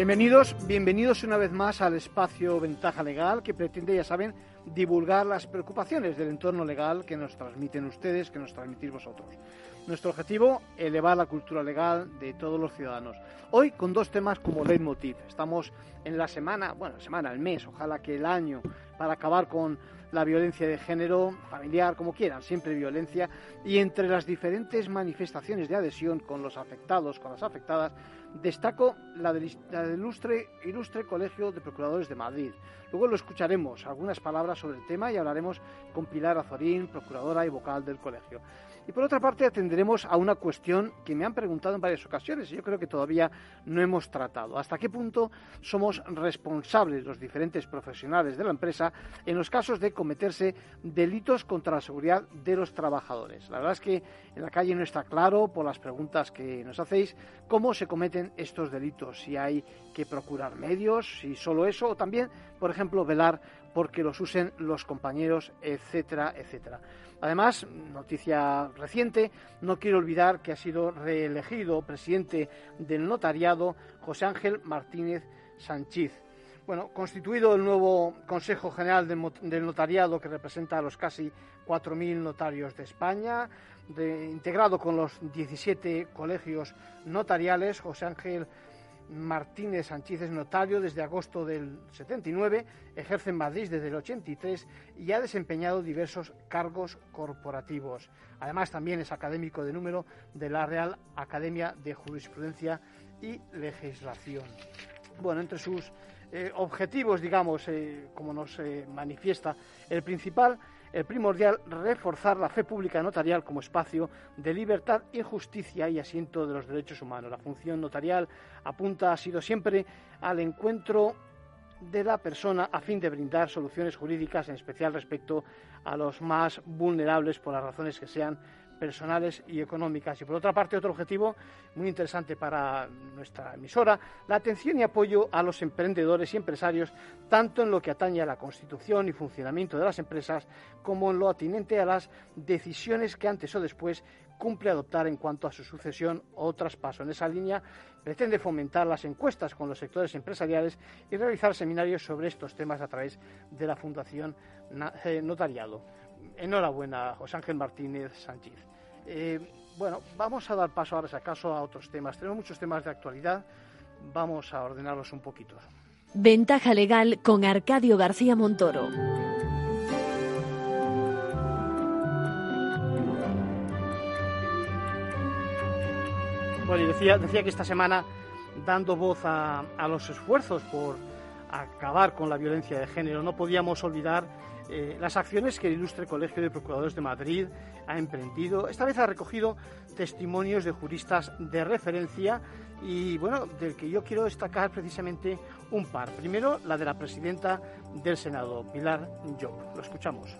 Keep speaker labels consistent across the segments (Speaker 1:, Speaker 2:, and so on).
Speaker 1: Bienvenidos, bienvenidos una vez más al espacio Ventaja Legal que pretende, ya saben, divulgar las preocupaciones del entorno legal que nos transmiten ustedes, que nos transmitís vosotros. Nuestro objetivo, elevar la cultura legal de todos los ciudadanos. Hoy con dos temas como leitmotiv. Estamos en la semana, bueno, semana, el mes, ojalá que el año, para acabar con la violencia de género, familiar, como quieran, siempre violencia, y entre las diferentes manifestaciones de adhesión con los afectados, con las afectadas, destaco la del, ilustre, ilustre Colegio de Procuradores de Madrid. Luego lo escucharemos, algunas palabras sobre el tema y hablaremos con Pilar Azorín, procuradora y vocal del colegio. Y por otra parte atenderemos a una cuestión que me han preguntado en varias ocasiones y yo creo que todavía no hemos tratado. ¿Hasta qué punto somos responsables los diferentes profesionales de la empresa en los casos de cometerse delitos contra la seguridad de los trabajadores? La verdad es que en la calle no está claro, por las preguntas que nos hacéis, cómo se cometen estos delitos, si hay que procurar medios, si solo eso, o también, por ejemplo, velar porque los usen los compañeros, etcétera, etcétera. Además, noticia reciente, no quiero olvidar que ha sido reelegido presidente del notariado José Ángel Martínez Sánchez. Bueno, constituido el nuevo Consejo General del Notariado que representa a los casi 4.000 notarios de España, integrado con los 17 colegios notariales, José Ángel Martínez Sánchez es notario desde agosto del 79, ejerce en Madrid desde el 83 y ha desempeñado diversos cargos corporativos. Además, también es académico de número de la Real Academia de Jurisprudencia y Legislación. Bueno, entre sus eh, objetivos, digamos, eh, como nos eh, manifiesta, el principal el primordial reforzar la fe pública notarial como espacio de libertad y justicia y asiento de los derechos humanos. La función notarial apunta, ha sido siempre al encuentro de la persona a fin de brindar soluciones jurídicas, en especial respecto a los más vulnerables por las razones que sean personales y económicas. Y por otra parte, otro objetivo muy interesante para nuestra emisora, la atención y apoyo a los emprendedores y empresarios, tanto en lo que atañe a la constitución y funcionamiento de las empresas, como en lo atinente a las decisiones que antes o después cumple adoptar en cuanto a su sucesión o traspaso. En esa línea pretende fomentar las encuestas con los sectores empresariales y realizar seminarios sobre estos temas a través de la Fundación eh, Notariado. Enhorabuena, José Ángel Martínez Sánchez. Eh, bueno, vamos a dar paso ahora, si acaso, a otros temas. Tenemos muchos temas de actualidad. Vamos a ordenarlos un poquito.
Speaker 2: Ventaja legal con Arcadio García Montoro.
Speaker 1: Bueno, y decía, decía que esta semana, dando voz a, a los esfuerzos por acabar con la violencia de género, no podíamos olvidar eh, las acciones que el ilustre Colegio de Procuradores de Madrid ha emprendido. Esta vez ha recogido testimonios de juristas de referencia y, bueno, del que yo quiero destacar precisamente un par. Primero, la de la presidenta del Senado, Pilar Job. Lo escuchamos.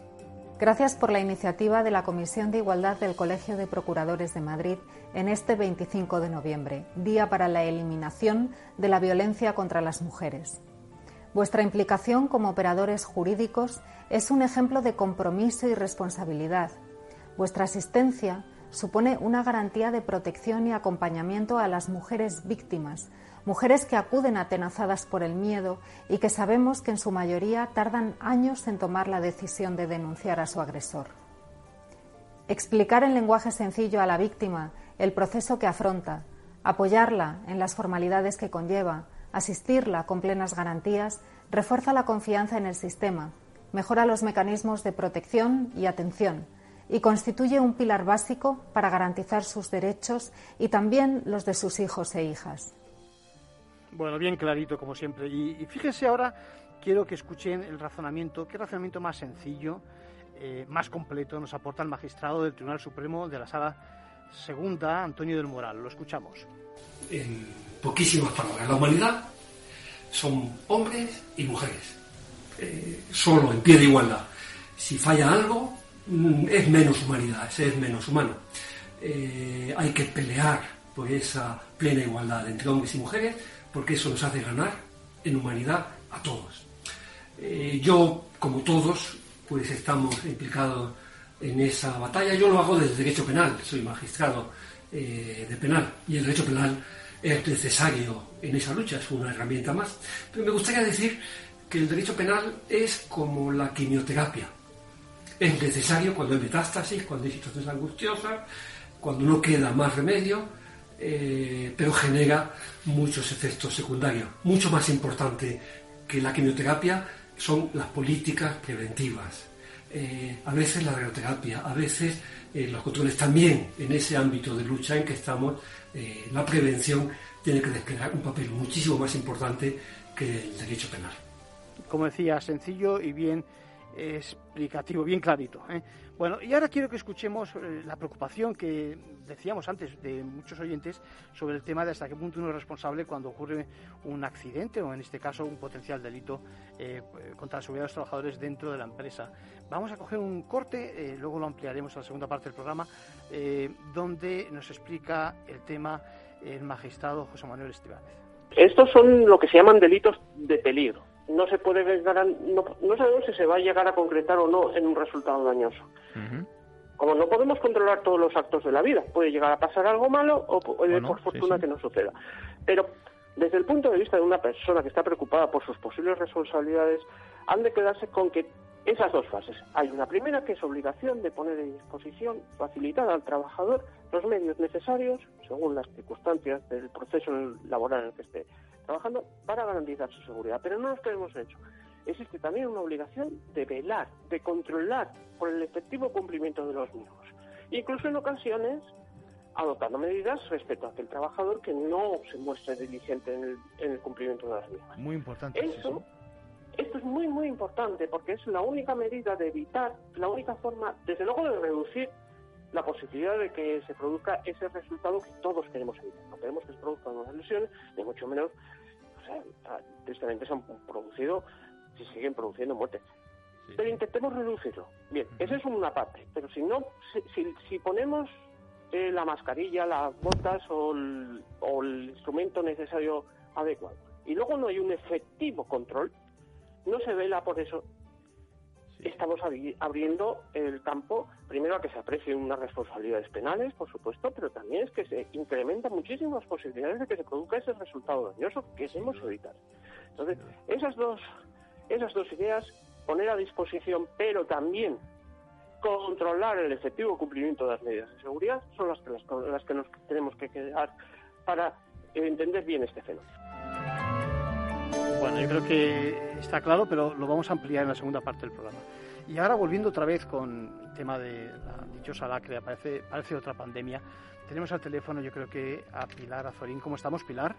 Speaker 3: Gracias por la iniciativa de la Comisión de Igualdad del Colegio de Procuradores de Madrid en este 25 de noviembre, Día para la Eliminación de la Violencia contra las Mujeres. Vuestra implicación como operadores jurídicos es un ejemplo de compromiso y responsabilidad. Vuestra asistencia supone una garantía de protección y acompañamiento a las mujeres víctimas, mujeres que acuden atenazadas por el miedo y que sabemos que en su mayoría tardan años en tomar la decisión de denunciar a su agresor. Explicar en lenguaje sencillo a la víctima el proceso que afronta, apoyarla en las formalidades que conlleva, Asistirla con plenas garantías refuerza la confianza en el sistema, mejora los mecanismos de protección y atención y constituye un pilar básico para garantizar sus derechos y también los de sus hijos e hijas.
Speaker 1: Bueno, bien clarito como siempre. Y, fíjense ahora, quiero que escuchen el razonamiento, qué razonamiento más sencillo, eh, más completo nos aporta el magistrado del Tribunal Supremo de la Sala Segunda, Antonio del Moral. Lo escuchamos
Speaker 4: poquísimas palabras. La humanidad son hombres y mujeres, eh, solo en pie de igualdad. Si falla algo, mm, es menos humanidad, es menos humano. Eh, hay que pelear por esa plena igualdad entre hombres y mujeres, porque eso nos hace ganar en humanidad a todos. Eh, yo, como todos, pues estamos implicados en esa batalla. Yo lo hago desde derecho penal, soy magistrado de penal y el derecho penal es necesario en esa lucha, es una herramienta más. Pero me gustaría decir que el derecho penal es como la quimioterapia. Es necesario cuando hay metástasis, cuando hay situaciones angustiosas, cuando no queda más remedio, eh, pero genera muchos efectos secundarios. Mucho más importante que la quimioterapia son las políticas preventivas. Eh, a veces la radioterapia, a veces eh, los controles también en ese ámbito de lucha en que estamos, la prevención tiene que desplegar un papel muchísimo más importante que el derecho penal.
Speaker 1: Como decía, sencillo y bien explicativo, bien clarito. ¿eh? Bueno, y ahora quiero que escuchemos eh, la preocupación que decíamos antes de muchos oyentes sobre el tema de hasta qué punto uno es responsable cuando ocurre un accidente o en este caso un potencial delito eh, contra la seguridad de los trabajadores dentro de la empresa. Vamos a coger un corte, luego lo ampliaremos a la segunda parte del programa, donde nos explica el tema el magistrado José Manuel Estebanez.
Speaker 5: Estos son lo que se llaman delitos de peligro no se puede no, no, sabemos si se va a llegar a concretar o no en un resultado dañoso. Como no podemos controlar todos los actos de la vida, puede llegar a pasar algo malo o puede, por fortuna que no suceda. Pero desde el punto de vista de una persona que está preocupada por sus posibles responsabilidades, han de quedarse con que esas dos fases. Hay una primera que es obligación de poner a disposición, facilitar al trabajador los medios necesarios, según las circunstancias del proceso laboral en el que esté trabajando para garantizar su seguridad. Pero no lo que hemos hecho. Existe también una obligación de velar, de controlar por el efectivo cumplimiento de los mismos. Incluso en ocasiones adoptando medidas respecto a aquel trabajador que no se muestre diligente en el, cumplimiento de las mismas.
Speaker 1: Muy importante.
Speaker 5: Eso, esto es muy, muy importante porque es la única medida de evitar, la única forma, desde luego, de reducir la posibilidad de que se produzca ese resultado que todos queremos evitar. No queremos que se produzcan unas lesiones, ni mucho menos tristemente se han producido, se siguen produciendo muertes. Pero intentemos reducirlo. Bien, esa es una parte. Pero si no, si, ponemos eh, la mascarilla, las botas o el, instrumento necesario adecuado y luego no hay un efectivo control, no se vela por eso estamos abriendo el campo, primero a que se aprecien unas responsabilidades penales, por supuesto, pero también es que se incrementan muchísimas posibilidades de que se produzca ese resultado dañoso que queremos evitar. Entonces, esas dos, esas dos ideas, poner a disposición, pero también controlar el efectivo cumplimiento de las medidas de seguridad, son las que, las que nos tenemos que quedar para entender bien este fenómeno.
Speaker 1: Bueno, yo creo que está claro, pero lo vamos a ampliar en la segunda parte del programa. Y ahora volviendo otra vez con el tema de la dichosa lacre, parece, parece otra pandemia. Tenemos al teléfono, yo creo que a Pilar Azorín. ¿Cómo estamos, Pilar?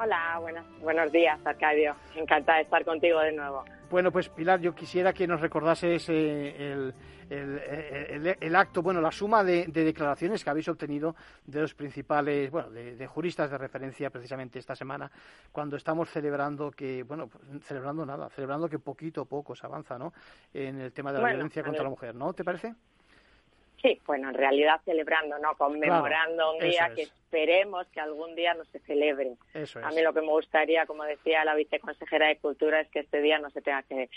Speaker 6: Hola, buenas, buenos días, Arcadio. Encantada de estar contigo de nuevo.
Speaker 1: Bueno, pues Pilar, yo quisiera que nos recordases el, el, acto, bueno, la suma de, declaraciones que habéis obtenido de los principales, bueno, de, juristas de referencia precisamente esta semana, cuando estamos celebrando que, bueno, celebrando nada, celebrando que poquito a poco se avanza, ¿no? En el tema de la violencia contra la mujer, ¿no? ¿Te parece?
Speaker 6: Sí, bueno, en realidad celebrando, ¿no? Conmemorando un día que esperemos que algún día no se celebre. A mí lo que me gustaría, como decía la viceconsejera de Cultura, es que este día no se tenga que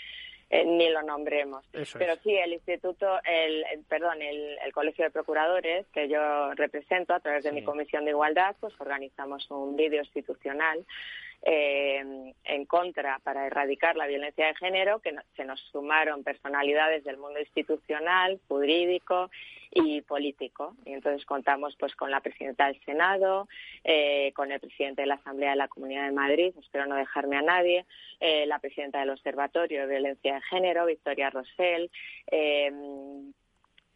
Speaker 6: eh, ni lo nombremos. Pero sí, el instituto, el, perdón, el, Colegio de Procuradores, que yo represento a través de mi comisión de igualdad, pues organizamos un vídeo institucional eh, en contra para erradicar la violencia de género, que se nos sumaron personalidades del mundo institucional, jurídico y político. Y entonces contamos pues con la presidenta del Senado, eh, con el presidente de la Asamblea de la Comunidad de Madrid, espero no dejarme a nadie, eh, la presidenta del Observatorio de Violencia de Género, Victoria Rosell,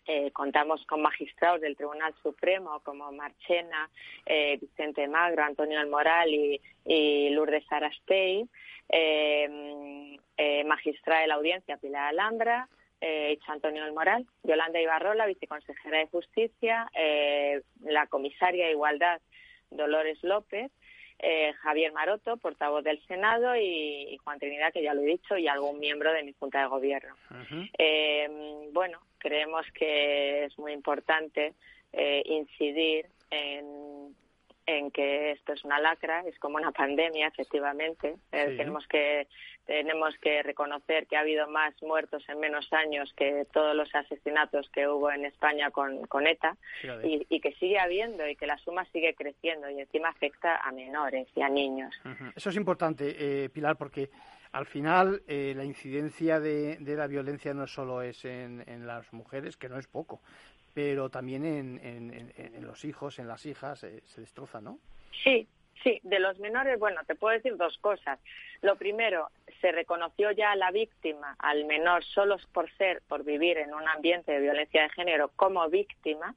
Speaker 6: eh, contamos con magistrados del Tribunal Supremo como Marchena, eh, Vicente Magro, Antonio Almoral y, y Lourdes Arastey, eh, eh, magistrada de la audiencia Pilar Alhambra, Antonio Almoral, Yolanda Ibarrola, viceconsejera de Justicia, la comisaria de Igualdad Dolores López, eh, Javier Maroto, portavoz del Senado, y, Juan Trinidad, que ya lo he dicho, y algún miembro de mi Junta de Gobierno. Eh, bueno, creemos que es muy importante eh, incidir en, en que esto es una lacra, es como una pandemia, efectivamente. Eh, tenemos que tenemos que reconocer que ha habido más muertos en menos años que todos los asesinatos que hubo en España con, con ETA. Y, que sigue habiendo y que la suma sigue creciendo y encima afecta a menores y a niños.
Speaker 1: Eso es importante, eh, Pilar, porque al final eh, la incidencia de, la violencia no solo es en, las mujeres, que no es poco, pero también en, los hijos, en las hijas, eh, se destroza, ¿no?
Speaker 6: Sí, Sí, de los menores, bueno, te puedo decir dos cosas. Lo primero, se reconoció ya a la víctima, al menor, solo por ser, por vivir en un ambiente de violencia de género como víctima.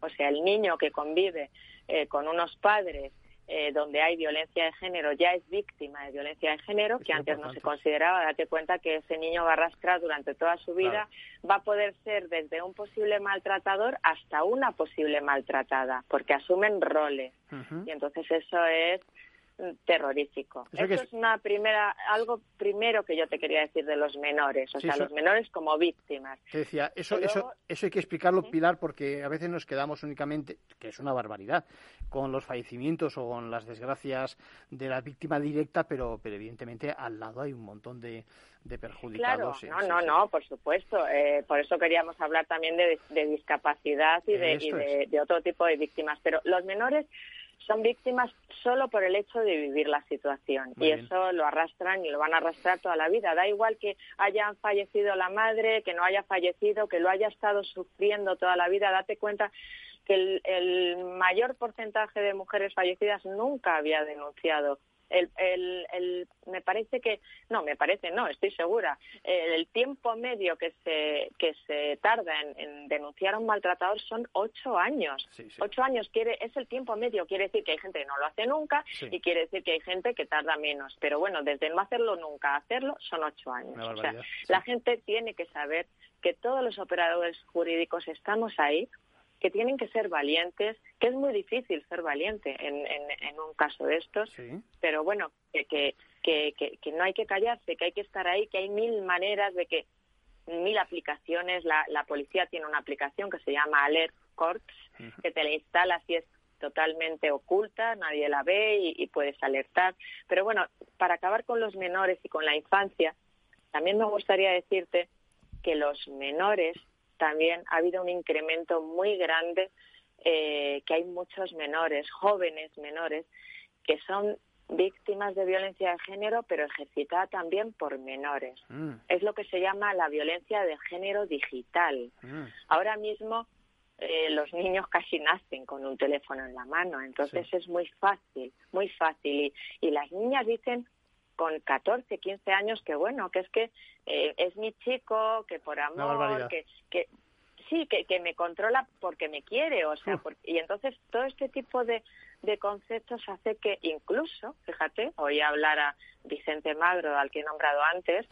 Speaker 6: O sea, el niño que convive eh, con unos padres eh, donde hay violencia de género ya es víctima de violencia de género, que antes no se consideraba. Date cuenta que ese niño va a arrastrar durante toda su vida, va a poder ser desde un posible maltratador hasta una posible maltratada, porque asumen roles. Y entonces eso es terrorífico. Eso es una primera, algo primero que yo te quería decir de los menores, o sea, los menores como víctimas.
Speaker 1: Te decía, eso, eso, eso hay que explicarlo, Pilar, porque a veces nos quedamos únicamente, que es una barbaridad, con los fallecimientos o con las desgracias de la víctima directa, pero, pero evidentemente al lado hay un montón de, de perjudicados.
Speaker 6: Claro, no, no, no, por supuesto. Eh, por eso queríamos hablar también de, discapacidad y, de, y de otro tipo de víctimas. Pero los menores son víctimas solo por el hecho de vivir la situación y eso lo arrastran y lo van a arrastrar toda la vida. Da igual que hayan fallecido la madre, que no haya fallecido, que lo haya estado sufriendo toda la vida. Date cuenta que el mayor porcentaje de mujeres fallecidas nunca había denunciado el, el, el, me parece que, no, me parece, no, estoy segura, el, tiempo medio que se, que se tarda en, denunciar a un maltratador son ocho años. Ocho años quiere, es el tiempo medio, quiere decir que hay gente que no lo hace nunca y quiere decir que hay gente que tarda menos. Pero bueno, desde no hacerlo nunca a hacerlo son ocho años. O sea, la gente tiene que saber que todos los operadores jurídicos estamos ahí que tienen que ser valientes, que es muy difícil ser valiente en, en, un caso de estos, pero bueno, que, que, que, que, no hay que callarse, que hay que estar ahí, que hay mil maneras de que, mil aplicaciones, la, la policía tiene una aplicación que se llama Alert Corps, que te la instalas y es totalmente oculta, nadie la ve y, y, puedes alertar. Pero bueno, para acabar con los menores y con la infancia, también me gustaría decirte que los menores también ha habido un incremento muy grande, eh, que hay muchos menores, jóvenes menores, que son víctimas de violencia de género, pero ejercitada también por menores. Mm. Es lo que se llama la violencia de género digital. Mm. Ahora mismo eh, los niños casi nacen con un teléfono en la mano, entonces es muy fácil, muy fácil. y las niñas dicen con 14, 15 años que bueno, que es que eh, es mi chico, que por amor, que, que sí, que, que me controla porque me quiere, o sea, y entonces todo este tipo de, de conceptos hace que incluso, fíjate, oí hablar a Vicente Magro, al que he nombrado antes,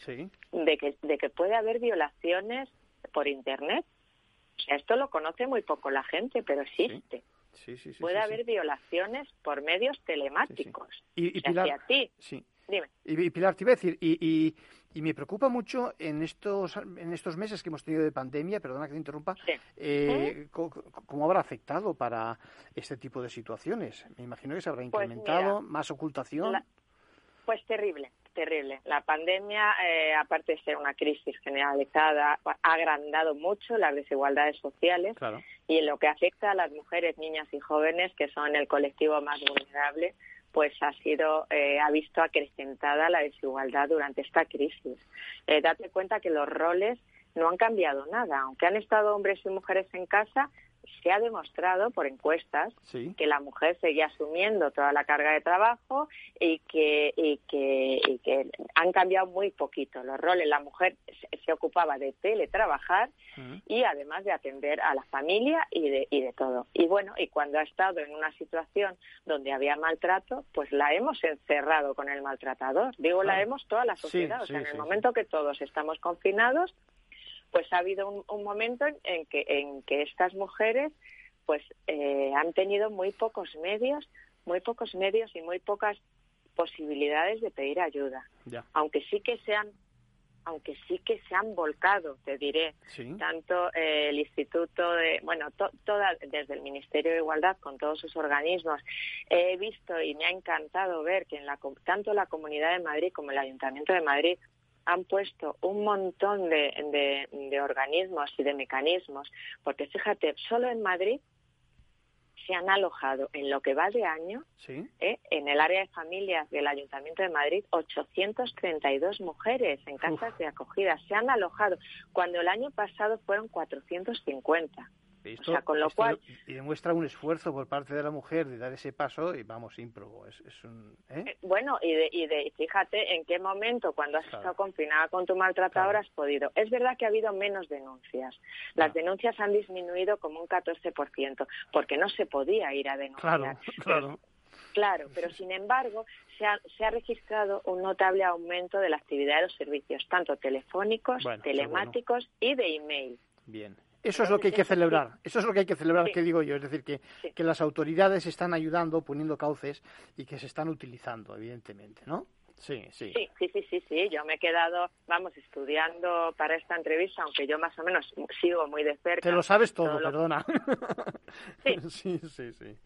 Speaker 6: de, que, de que puede haber violaciones por Internet. O sea, esto lo conoce muy poco la gente, pero existe. puede haber violaciones por medios telemáticos.
Speaker 1: Y, a ti, y, Pilar, te iba a decir, y, y, me preocupa mucho en estos, en estos meses que hemos tenido de pandemia, perdona que te interrumpa, eh, ¿cómo, habrá afectado para este tipo de situaciones? Me imagino que se habrá pues incrementado, más ocultación.
Speaker 6: pues terrible, terrible. La pandemia, eh, aparte de ser una crisis generalizada, ha agrandado mucho las desigualdades sociales y en lo que afecta a las mujeres, niñas y jóvenes, que son el colectivo más vulnerable, pues ha sido eh, ha visto acrecentada la desigualdad durante esta crisis. Eh, date cuenta que los roles no han cambiado nada, aunque han estado hombres y mujeres en casa, se ha demostrado por encuestas que la mujer seguía asumiendo toda la carga de trabajo y que, y que, y que han cambiado muy poquito los roles. La mujer se, ocupaba de teletrabajar y además de atender a la familia y de, y de todo. Y bueno, y cuando ha estado en una situación donde había maltrato, pues la hemos encerrado con el maltratador. Digo, la hemos toda la sociedad. o sea, en el momento que todos estamos confinados, pues ha habido un, momento en que, en que estas mujeres pues eh, han tenido muy pocos medios, muy pocos medios y muy pocas posibilidades de pedir ayuda. Aunque sí que sean aunque sí que se han volcado, te diré, tanto eh, el Instituto de, bueno, toda, desde el Ministerio de Igualdad con todos sus organismos, he visto y me ha encantado ver que en la, tanto la Comunidad de Madrid como el Ayuntamiento de Madrid han puesto un montón de, de organismos y de mecanismos, porque fíjate, solo en Madrid se han alojado en lo que va de año ¿eh? en el área de familias del Ayuntamiento de Madrid 832 mujeres en casas de acogida. Se han alojado cuando el año pasado fueron 450 con lo cual...
Speaker 1: Y demuestra un esfuerzo por parte de la mujer de dar ese paso y vamos, ímprobo. Es,
Speaker 6: ¿eh? Eh, bueno, y, de, y de, fíjate en qué momento, cuando has estado confinada con tu maltratador, has podido. Es verdad que ha habido menos denuncias. Las denuncias han disminuido como un 14%, porque no se podía ir a denunciar.
Speaker 1: Claro, claro.
Speaker 6: Claro, pero sin embargo se ha, se ha, registrado un notable aumento de la actividad de los servicios, tanto telefónicos, telemáticos y de email.
Speaker 1: Bien. Eso es lo que hay que celebrar, eso es lo que hay que celebrar, que digo yo, es decir, que, que las autoridades están ayudando, poniendo cauces y que se están utilizando, evidentemente, ¿no?
Speaker 6: Sí, sí. Sí, sí, sí, sí, Yo me he quedado, vamos, estudiando para esta entrevista, aunque yo más o menos sigo muy de cerca.
Speaker 1: Te lo sabes todo, perdona.
Speaker 6: Sí.
Speaker 1: sí, sí, sí.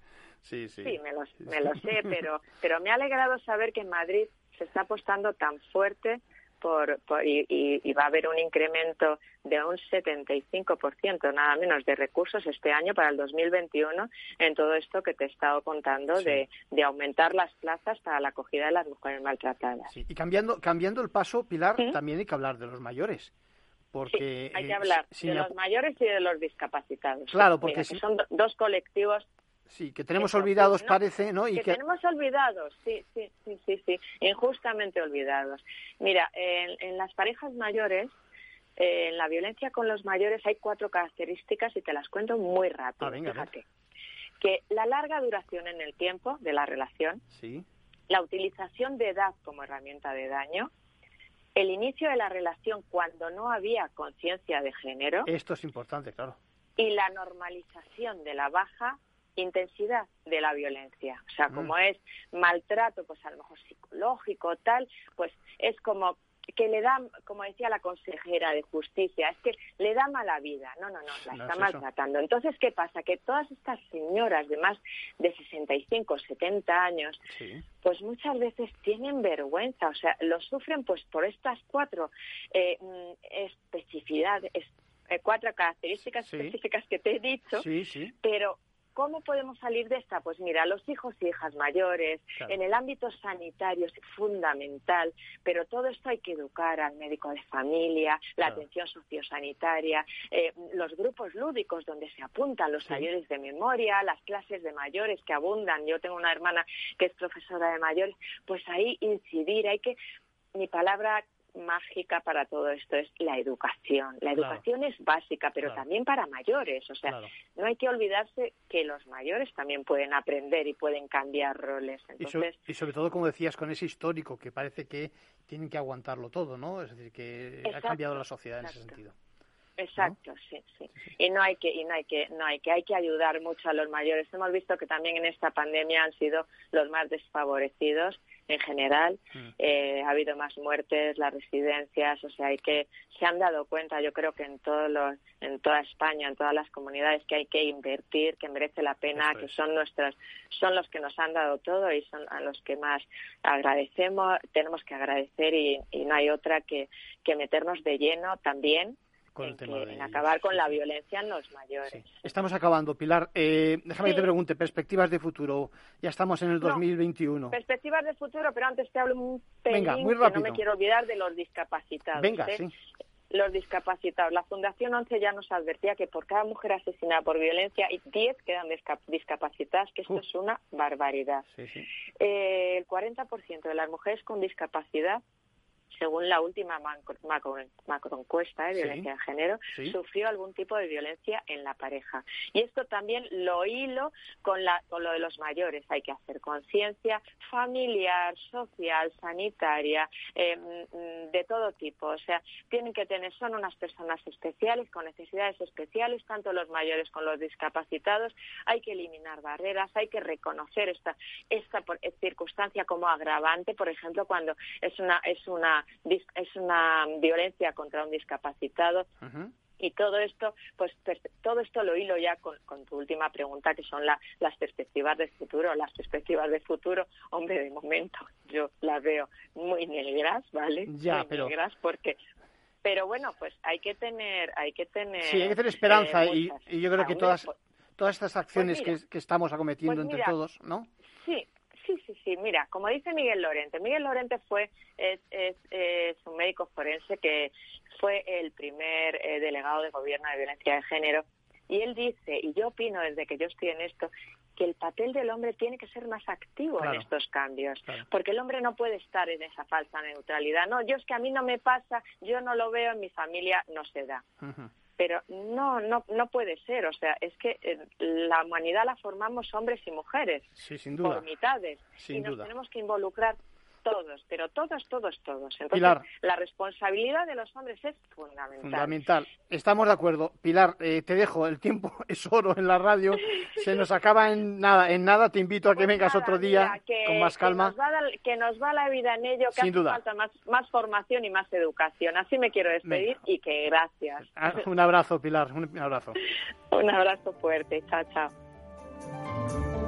Speaker 1: Sí, sí.
Speaker 6: sí me, lo, me lo sé, pero, pero me ha alegrado saber que en Madrid se está apostando tan fuerte por, y, va a haber un incremento de un 75%, nada menos, de recursos este año para el 2021 en todo esto que te he estado contando de, aumentar las plazas para la acogida de las mujeres maltratadas.
Speaker 1: Y cambiando, cambiando el paso, Pilar, también hay que hablar de los mayores. Porque,
Speaker 6: hay que hablar de los mayores y de los discapacitados.
Speaker 1: Claro, porque
Speaker 6: son dos colectivos
Speaker 1: Sí, que tenemos olvidados, parece, ¿no?
Speaker 6: Y que, tenemos olvidados, sí, sí, sí, sí, sí, injustamente olvidados. Mira, en, las parejas mayores, eh, en la violencia con los mayores hay cuatro características y te las cuento muy rápido. Ah, fíjate. Que la larga duración en el tiempo de la relación,
Speaker 1: sí.
Speaker 6: la utilización de edad como herramienta de daño, el inicio de la relación cuando no había conciencia de género.
Speaker 1: Esto es importante, claro.
Speaker 6: Y la normalización de la baja intensidad de la violencia. O sea, mm. como es maltrato, pues a lo mejor psicológico, tal, pues es como que le da, como decía la consejera de justicia, es que le da mala vida. No, no, no, la está maltratando. Entonces, ¿qué pasa? Que todas estas señoras de más de 65, 70 años, pues muchas veces tienen vergüenza, o sea, lo sufren pues por estas cuatro eh, mm, especificidades, eh, cuatro características específicas que te he dicho, pero ¿Cómo podemos salir de esta? Pues mira, los hijos y hijas mayores, en el ámbito sanitario es fundamental, pero todo esto hay que educar al médico de familia, la atención sociosanitaria, eh, los grupos lúdicos donde se apuntan los mayores de memoria, las clases de mayores que abundan. Yo tengo una hermana que es profesora de mayores, pues ahí incidir, hay que mi palabra mágica para todo esto es la educación. La educación es básica, pero también para mayores. O sea, no hay que olvidarse que los mayores también pueden aprender y pueden cambiar roles.
Speaker 1: Entonces... Y, sobre todo, como decías, con ese histórico que parece que tienen que aguantarlo todo, ¿no? Es decir, que ha cambiado la sociedad en ese sentido.
Speaker 6: Exacto, sí, sí. Y no hay que y no hay que no hay que hay que ayudar mucho a los mayores. Hemos visto que también en esta pandemia han sido los más desfavorecidos en general. Mm. Eh, ha habido más muertes, las residencias, o sea, hay que se han dado cuenta, yo creo que en todos los en toda España, en todas las comunidades que hay que invertir, que merece la pena, que son nuestros son los que nos han dado todo y son a los que más agradecemos, tenemos que agradecer y, y no hay otra que que meternos de lleno también en, acabar con la violencia en los mayores.
Speaker 1: Estamos acabando, Pilar. Eh, déjame que te pregunte, perspectivas de futuro. Ya estamos en el 2021.
Speaker 6: perspectivas de futuro, pero antes te hablo un pelín, Venga, muy rápido. no me quiero olvidar de los discapacitados.
Speaker 1: Venga,
Speaker 6: ¿eh?
Speaker 1: sí.
Speaker 6: Los discapacitados. La Fundación 11 ya nos advertía que por cada mujer asesinada por violencia, 10 quedan discapacitadas, que esto es una barbaridad. Eh, el 40% de las mujeres con discapacidad según la última macro, encuesta de violencia de género, sufrió algún tipo de violencia en la pareja. Y esto también lo hilo con, la, con lo de los mayores. Hay que hacer conciencia familiar, social, sanitaria, eh, mm, de todo tipo. O sea, tienen que tener, son unas personas especiales, con necesidades especiales, tanto los mayores como los discapacitados. Hay que eliminar barreras, hay que reconocer esta, esta circunstancia como agravante, por ejemplo, cuando es una, es una una, es una violencia contra un discapacitado. Y todo esto, pues todo esto lo hilo ya con, tu última pregunta, que son las perspectivas de futuro. Las perspectivas de futuro, hombre, de momento yo las veo muy negras, ¿vale?
Speaker 1: Ya,
Speaker 6: muy negras porque pero bueno, pues hay que tener, hay que tener.
Speaker 1: Sí, hay que tener esperanza y, yo creo que todas, todas estas acciones pues que, estamos acometiendo pues entre todos, ¿no?
Speaker 6: Sí, sí, sí, sí. Mira, como dice Miguel Lorente, Miguel Lorente fue es, es, un médico forense que fue el primer eh, delegado de gobierno de violencia de género y él dice, y yo opino desde que yo estoy en esto, que el papel del hombre tiene que ser más activo en estos cambios, porque el hombre no puede estar en esa falsa neutralidad. No, yo es que a mí no me pasa, yo no lo veo en mi familia, no se da. Pero no, no, no puede ser. O sea, es que eh, la humanidad la formamos hombres y mujeres, por mitades, y nos tenemos que involucrar todos, pero todos, todos, todos. Entonces,
Speaker 1: Pilar,
Speaker 6: la responsabilidad de los hombres es fundamental.
Speaker 1: Fundamental. Estamos de acuerdo. Pilar, eh, te dejo, el tiempo es oro en la radio. Se nos acaba en nada. En nada te invito a que pues vengas otro día con más calma.
Speaker 6: Que nos, va la vida en ello, que hace falta más, más formación y más educación. Así me quiero despedir y que gracias.
Speaker 1: Ah, un abrazo, Pilar. Un abrazo.
Speaker 6: un abrazo fuerte. Chao, chao.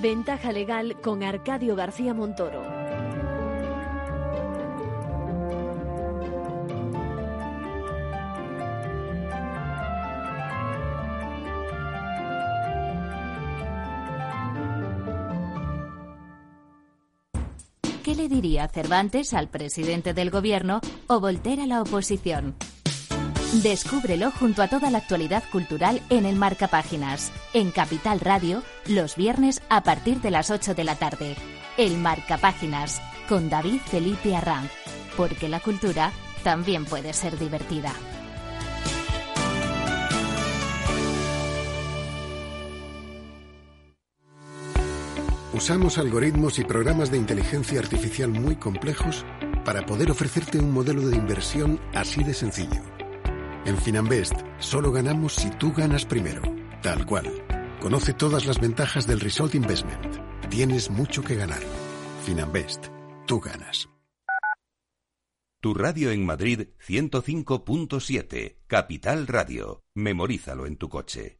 Speaker 2: Ventaja legal con Arcadio García Montoro.
Speaker 7: ¿Qué le diría Cervantes al presidente del gobierno o Voltaire a la oposición? Descúbrelo junto a toda la actualidad cultural en el Marca Páginas, en Capital Radio, los viernes a partir de las 8 de la tarde. El Marca Páginas, con David Felipe Arranz, porque la cultura también puede ser divertida.
Speaker 8: Usamos algoritmos y programas de inteligencia artificial muy complejos para poder ofrecerte un modelo de inversión así de sencillo en Finanbest, solo ganamos si tú ganas primero. Tal cual. Conoce todas las ventajas del Result Investment. Tienes mucho que ganar. Finanbest, tú ganas.
Speaker 9: Tu radio en Madrid 105.7, Capital Radio. Memorízalo en tu coche.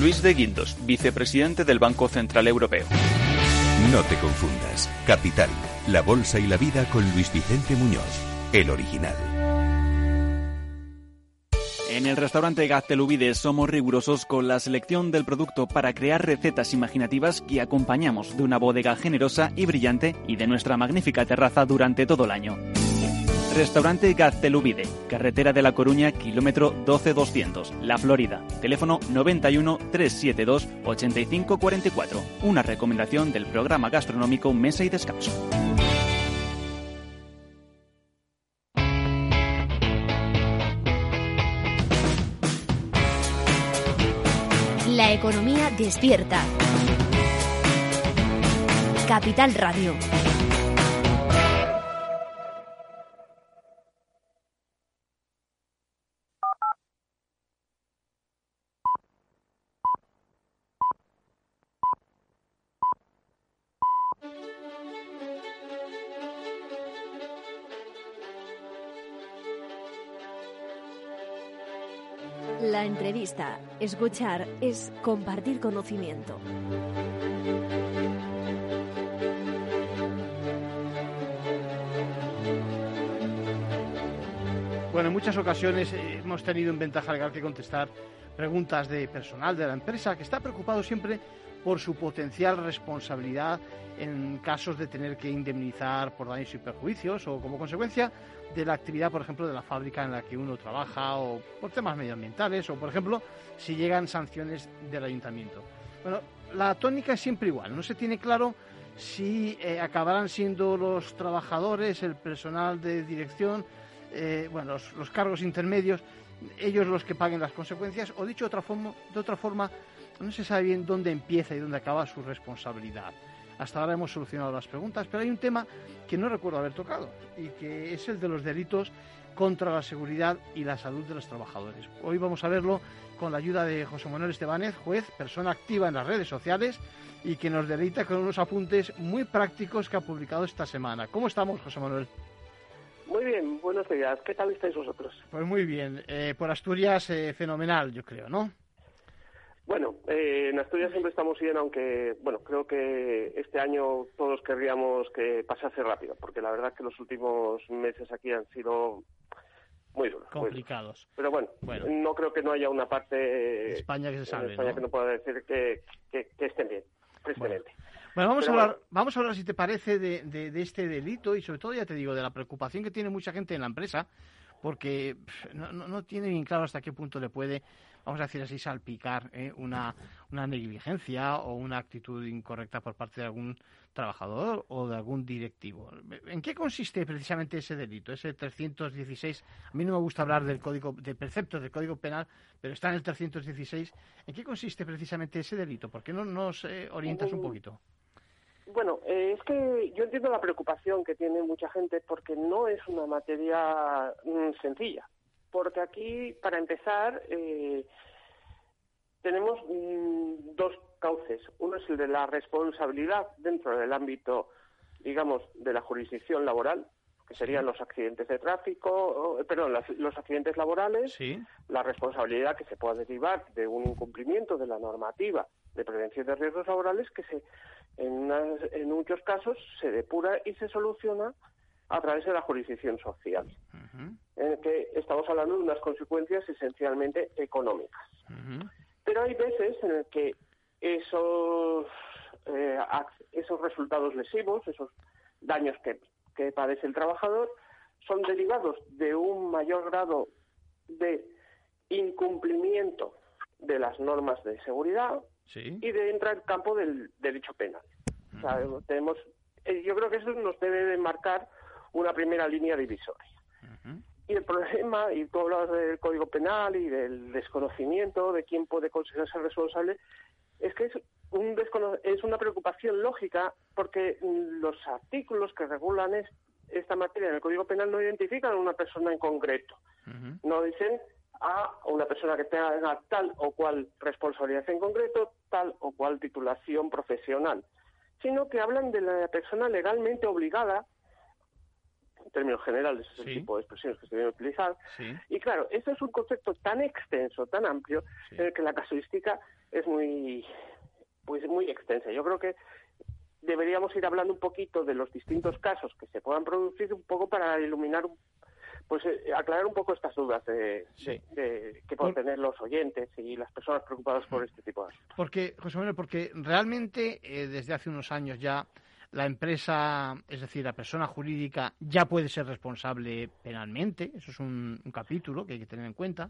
Speaker 10: Luis de Guindos, vicepresidente del Banco Central Europeo.
Speaker 9: No te confundas. Capital, la bolsa y la vida con Luis Vicente Muñoz, el original.
Speaker 10: En el restaurante Gaztelubides somos rigurosos con la selección del producto para crear recetas imaginativas que acompañamos de una bodega generosa y brillante y de nuestra magnífica terraza durante todo el año. Restaurante Gaztelubide, carretera de La Coruña, kilómetro 12200, La Florida. Teléfono 91 372 8544. Una recomendación del programa gastronómico Mesa y Descanso.
Speaker 2: La economía despierta. Capital Radio. Escuchar, es compartir conocimiento.
Speaker 1: Bueno, en muchas ocasiones hemos tenido en ventaja legal que contestar preguntas de personal de la empresa que está preocupado siempre por su potencial responsabilidad en casos de tener que indemnizar por daños y perjuicios o como consecuencia de la actividad, por ejemplo, de la fábrica en la que uno trabaja o por temas medioambientales o, por ejemplo, si llegan sanciones del ayuntamiento. Bueno, la tónica es siempre igual, no se tiene claro si eh, acabarán siendo los trabajadores, el personal de dirección, eh, bueno, los, cargos intermedios, ellos los que paguen las consecuencias, o dicho de otra forma, de otra forma no se sabe bien dónde empieza y dónde acaba su responsabilidad. Hasta ahora hemos solucionado las preguntas, pero hay un tema que no recuerdo haber tocado y que es el de los delitos contra la seguridad y la salud de los trabajadores. Hoy vamos a verlo con la ayuda de José Manuel Estebanez, juez, persona activa en las redes sociales y que nos deleita con unos apuntes muy prácticos que ha publicado esta semana. ¿Cómo estamos, José Manuel?
Speaker 5: Muy bien, buenos días. ¿Qué tal estáis vosotros?
Speaker 1: Pues muy bien. Eh, por Asturias, eh, fenomenal, yo creo, ¿no?
Speaker 5: Bueno, eh, en Asturias siempre estamos bien, aunque, bueno, creo que este año todos querríamos que pasase rápido, porque la verdad que los últimos meses aquí han sido muy duros.
Speaker 1: Complicados.
Speaker 5: Pero bueno, no creo que no haya una parte
Speaker 1: España que se salve,
Speaker 5: España que no pueda decir que, que, estén bien,
Speaker 1: Bueno. vamos a hablar, vamos a hablar si te parece de, de, este delito y sobre todo ya te digo de la preocupación que tiene mucha gente en la empresa porque no, no, tiene bien claro hasta qué punto le puede vamos a decir así, salpicar ¿eh? una, una negligencia o una actitud incorrecta por parte de algún trabajador o de algún directivo. ¿En qué consiste precisamente ese delito, ese 316? A mí no me gusta hablar del código, de preceptos del Código Penal, pero está en el 316. ¿En qué consiste precisamente ese delito? ¿Por qué no nos eh, orientas un poquito?
Speaker 5: Bueno, eh, es que yo entiendo la preocupación que tiene mucha gente porque no es una materia mm, sencilla. Porque aquí, para empezar, eh, tenemos mm, dos cauces. Uno es el de la responsabilidad dentro del ámbito, digamos, de la jurisdicción laboral, que serían los accidentes de tráfico, perdón, los accidentes laborales, la responsabilidad que se pueda derivar de un incumplimiento de la normativa de prevención de riesgos laborales, que se, en, en muchos casos se depura y se soluciona a través de la jurisdicción social, en que estamos hablando de unas consecuencias esencialmente económicas. Pero hay veces en el que esos, eh, esos resultados lesivos, esos daños que, que padece el trabajador, son derivados de un mayor grado de incumplimiento de las normas de seguridad y de entrar en campo del derecho penal. tenemos, eh, yo creo que eso nos debe de marcar una primera línea divisoria. Y el problema, y tú hablas del Código Penal y del desconocimiento de quién puede considerarse responsable, es que es, un es una preocupación lógica porque los artículos que regulan esta materia en el Código Penal no identifican a una persona en concreto. No dicen a una persona que tenga tal o cual responsabilidad en concreto, tal o cual titulación profesional, sino que hablan de la persona legalmente obligada en términos generales es el tipo de expresiones que se deben utilizar. Y claro, esto es un concepto tan extenso, tan amplio, en el que la casuística es muy, pues muy extensa. Yo creo que deberíamos ir hablando un poquito de los distintos casos que se puedan producir un poco para iluminar pues eh, aclarar un poco estas dudas de, que pueden tener los oyentes y las personas preocupadas por este tipo de asuntos.
Speaker 1: Porque, José Manuel, porque realmente eh, desde hace unos años ya la empresa, es decir, la persona jurídica ya puede ser responsable penalmente, eso es un, capítulo que hay que tener en cuenta,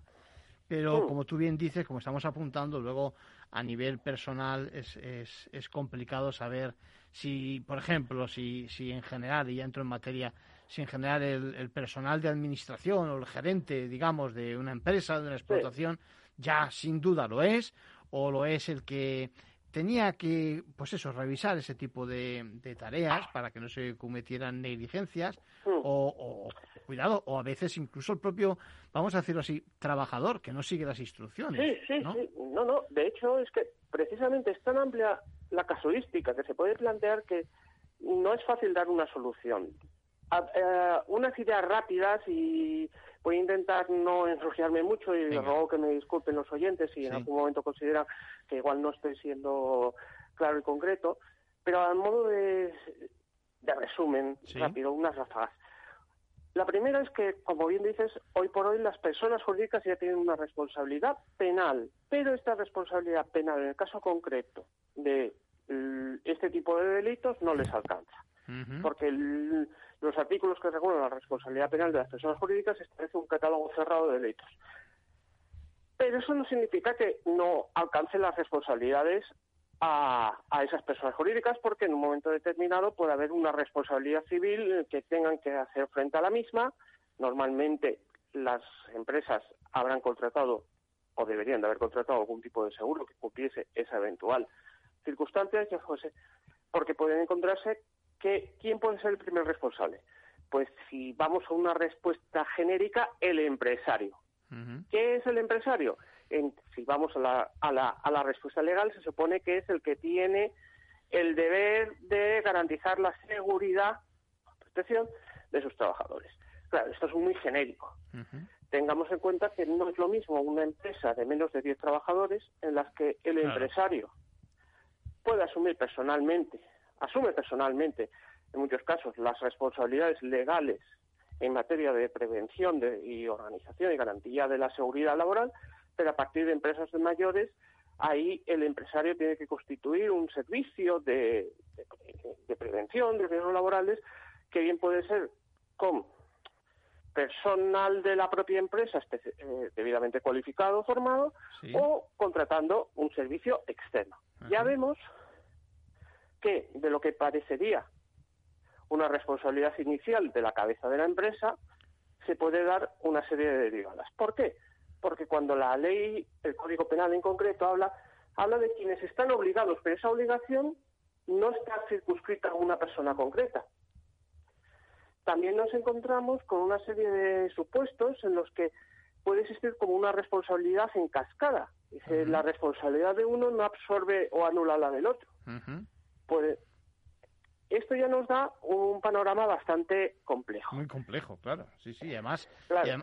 Speaker 1: pero mm. como tú bien dices, como estamos apuntando, luego a nivel personal es, es, es complicado saber si, por ejemplo, si, si en general, y ya entro en materia, si en general el, personal de administración o el gerente, digamos, de una empresa, de una explotación, ya sin duda lo es, o lo es el que tenía que, pues eso, revisar ese tipo de, tareas para que no se cometieran negligencias o, cuidado, o a veces incluso el propio, vamos a decirlo así, trabajador que no sigue las instrucciones.
Speaker 5: Sí, sí, ¿no? sí. No, no, de hecho es que precisamente es tan amplia la casuística que se puede plantear que no es fácil dar una solución. Eh, unas ideas rápidas y voy a intentar no ensuciarme mucho y les ruego que me disculpen los oyentes si en algún momento consideran que igual no estoy siendo claro y concreto, pero a modo de, resumen rápido, unas ráfagas. La primera es que, como bien dices, hoy por hoy las personas jurídicas ya tienen una responsabilidad penal, pero esta responsabilidad penal en el caso concreto de este tipo de delitos no les alcanza. Porque los artículos que regulan la responsabilidad penal de las personas jurídicas establecen un catálogo cerrado de delitos. Pero eso no significa que no alcance las responsabilidades a, esas personas jurídicas porque en un momento determinado puede haber una responsabilidad civil que tengan que hacer frente a la misma. Normalmente las empresas habrán contratado o deberían de haber contratado algún tipo de seguro que cumpliese esa eventual circunstancia, fuese, porque pueden encontrarse que ¿quién puede ser el primer responsable? Pues si vamos a una respuesta genérica, el empresario. ¿Qué es el empresario? si vamos a la, a, la, a la respuesta legal, se supone que es el que tiene el deber de garantizar la seguridad, protección de sus trabajadores. Claro, esto es muy genérico. Tengamos en cuenta que no es lo mismo una empresa de menos de 10 trabajadores en las que el empresario puede asumir personalmente, asume personalmente, en muchos casos, las responsabilidades legales en materia de prevención y organización y garantía de la seguridad laboral, pero a partir de empresas de mayores, ahí el empresario tiene que constituir un servicio de, prevención de riesgos laborales que bien puede ser con personal de la propia empresa eh, debidamente cualificado, formado, o contratando un servicio externo. Ya vemos que de lo que parecería una responsabilidad inicial de la cabeza de la empresa, se puede dar una serie de derivadas. ¿Por qué? porque cuando la ley, el Código Penal en concreto, habla, habla de quienes están obligados, pero esa obligación no está circunscrita a una persona concreta. También nos encontramos con una serie de supuestos en los que puede existir como una responsabilidad en cascada. Dice, la responsabilidad de uno no absorbe o anula la del otro. Esto ya nos da un panorama bastante complejo.
Speaker 1: Muy complejo, claro. Sí, sí. Además,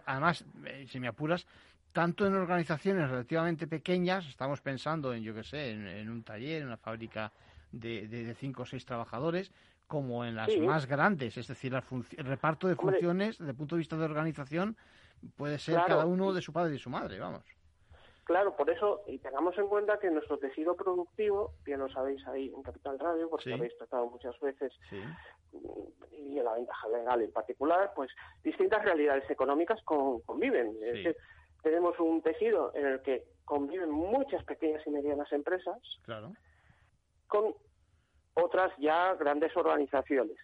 Speaker 1: además eh, si me apuras, tanto en organizaciones relativamente pequeñas, estamos pensando en, yo qué sé, en, un taller, en una fábrica de, cinco o seis trabajadores, como en las más grandes, es decir, el reparto de funciones desde el punto de vista de organización puede ser cada uno de su padre y su madre, vamos.
Speaker 5: Claro, por eso, y tengamos en cuenta que nuestro tejido productivo, bien lo sabéis ahí en Capital Radio, porque habéis tratado muchas veces, y en la ventaja legal en particular, pues distintas realidades económicas conviven. Es decir, tenemos un tejido en el que conviven muchas pequeñas y medianas empresas con otras ya grandes organizaciones.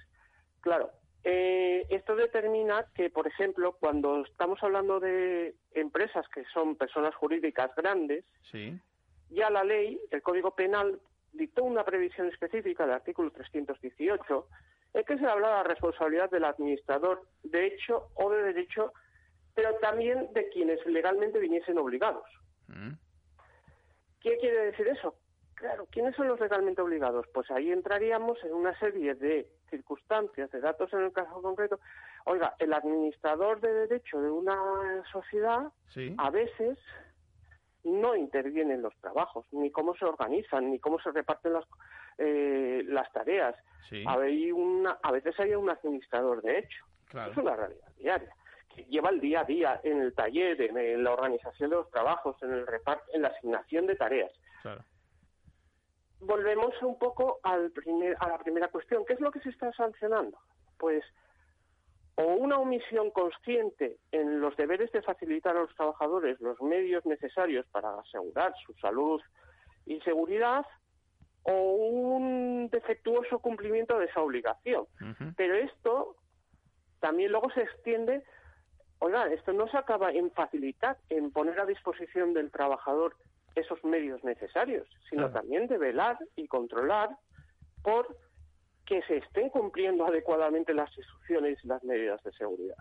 Speaker 5: Claro, eh, esto determina que, por ejemplo, cuando estamos hablando de empresas que son personas jurídicas grandes, ya la ley, el Código Penal, dictó una previsión específica del artículo 318 en que se habla de la responsabilidad del administrador de hecho o de derecho pero también de quienes legalmente viniesen obligados. Mm. ¿Qué quiere decir eso? Claro, ¿quiénes son los legalmente obligados? Pues ahí entraríamos en una serie de circunstancias, de datos en el caso concreto. Oiga, el administrador de derecho de una sociedad a veces no interviene en los trabajos, ni cómo se organizan, ni cómo se reparten las, eh, las tareas. una, a veces hay un administrador de hecho. Es una realidad diaria lleva el día a día en el taller, en, la organización de los trabajos, en el reparto, en la asignación de tareas. Volvemos un poco al primer, a la primera cuestión. ¿Qué es lo que se está sancionando? Pues o una omisión consciente en los deberes de facilitar a los trabajadores los medios necesarios para asegurar su salud y seguridad, o un defectuoso cumplimiento de esa obligación. Pero esto también luego se extiende Oiga, esto no se acaba en facilitar, en poner a disposición del trabajador esos medios necesarios, sino también de velar y controlar por que se estén cumpliendo adecuadamente las instrucciones y las medidas de seguridad.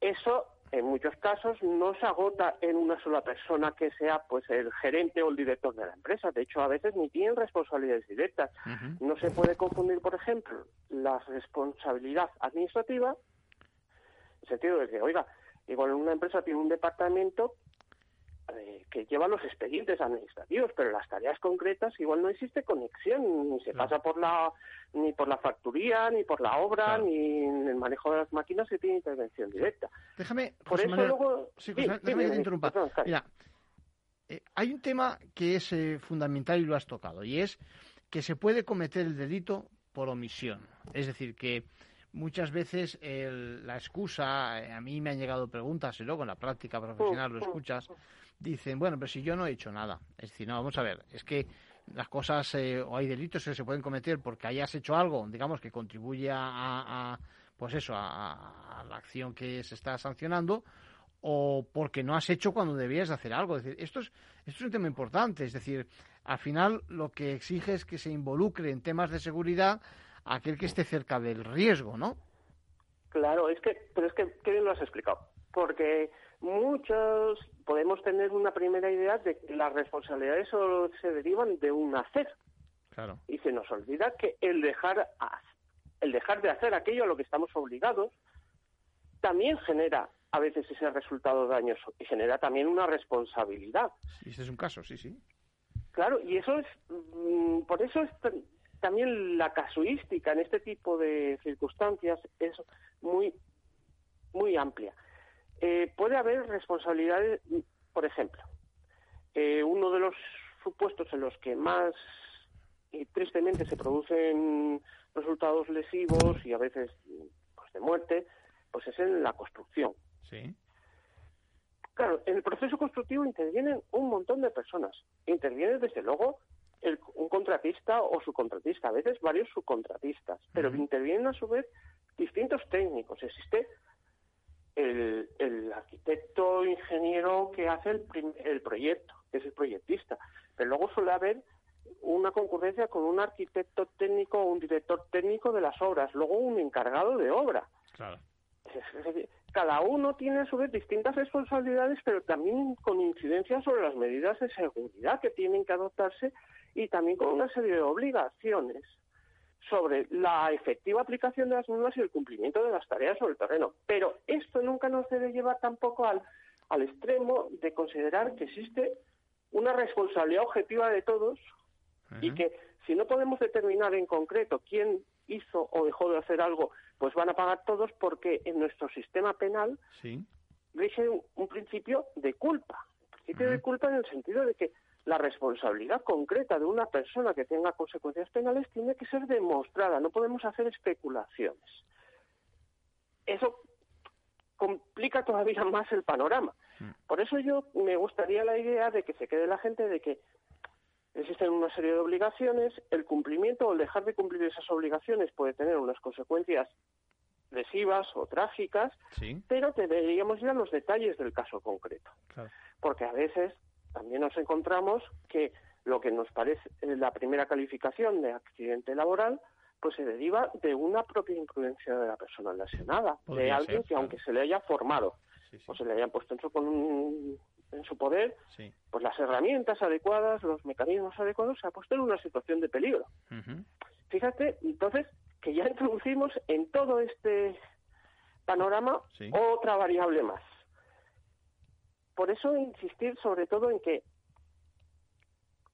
Speaker 5: Eso en muchos casos no se agota en una sola persona que sea pues el gerente o el director de la empresa. De hecho, a veces ni tienen responsabilidades directas. No se puede confundir, por ejemplo, la responsabilidad administrativa, en el sentido de que, oiga, igual una empresa tiene un departamento eh, que lleva los expedientes administrativos, pero las tareas concretas igual no existe conexión, ni se pasa por la ni por la facturía, ni por la obra, ni en el manejo de las máquinas se tiene intervención directa.
Speaker 1: Déjame, por eso luego... déjame que te interrumpa. Mira, eh, hay un tema que es eh, fundamental y lo has tocado, y es que se puede cometer el delito por omisión. Es decir, que muchas veces la excusa, a mí me han llegado preguntas y luego en la práctica profesional lo escuchas, dicen, bueno, pero si yo no he hecho nada. Es decir, no, vamos a ver, es que las cosas eh, o hay delitos que se pueden cometer porque hayas hecho algo, digamos, que contribuye a, pues eso, a, la acción que se está sancionando, o porque no has hecho cuando debías hacer algo. Es decir, esto es, esto es un tema importante. Es decir, al final lo que exige es que se involucre en temas de seguridad aquel que esté cerca del riesgo, ¿no?
Speaker 5: Claro, es que, pero es que, ¿qué bien lo has explicado? Porque muchos podemos tener una primera idea de que las responsabilidades solo se derivan de un hacer.
Speaker 1: Claro.
Speaker 5: Y se nos olvida que el dejar, el dejar de hacer aquello a lo que estamos obligados también genera a veces ese resultado dañoso y genera también una responsabilidad.
Speaker 1: Sí, ese es un caso, sí, sí.
Speaker 5: Claro, y eso es, mm, por eso es también la casuística en este tipo de circunstancias es muy, muy amplia. Eh, puede haber responsabilidades, por ejemplo, eh, uno de los supuestos en los que más y tristemente se producen resultados lesivos y a veces pues, de muerte, pues es en la construcción.
Speaker 1: Sí.
Speaker 5: Claro, en el proceso constructivo intervienen un montón de personas. Interviene desde luego un contratista o subcontratista, a veces varios subcontratistas, pero intervienen a su vez distintos técnicos. Existe el, el arquitecto ingeniero que hace el, el proyecto, que es el proyectista, pero luego suele haber una concurrencia con un arquitecto técnico o un director técnico de las obras, luego un encargado de obra.
Speaker 1: Claro.
Speaker 5: Cada uno tiene a su vez distintas responsabilidades, pero también con incidencia sobre las medidas de seguridad que tienen que adoptarse y también con una serie de obligaciones sobre la efectiva aplicación de las normas y el cumplimiento de las tareas sobre el terreno. Pero esto nunca nos debe llevar tampoco al, al extremo de considerar que existe una responsabilidad objetiva de todos y que si no podemos determinar en concreto quién hizo o dejó de hacer algo, pues van a pagar todos porque en nuestro sistema penal
Speaker 1: sí.
Speaker 5: rige un, principio de culpa. Un principio de culpa en el sentido de que la responsabilidad concreta de una persona que tenga consecuencias penales tiene que ser demostrada, no podemos hacer especulaciones. Eso complica todavía más el panorama. Mm. Por eso yo me gustaría la idea de que se quede la gente de que existen una serie de obligaciones, el cumplimiento o el dejar de cumplir esas obligaciones puede tener unas consecuencias lesivas o trágicas, pero deberíamos ir a los detalles del caso concreto. Porque a veces también nos encontramos que lo que nos parece eh, la primera calificación de accidente laboral pues se deriva de una propia imprudencia de la persona lesionada, de alguien que aunque se le haya formado o se le hayan puesto en su, en su poder, pues las herramientas adecuadas, los mecanismos adecuados, se ha puesto en una situación de peligro. Fíjate, entonces, que ya introducimos en todo este panorama otra variable más. Por eso insistir sobre todo en que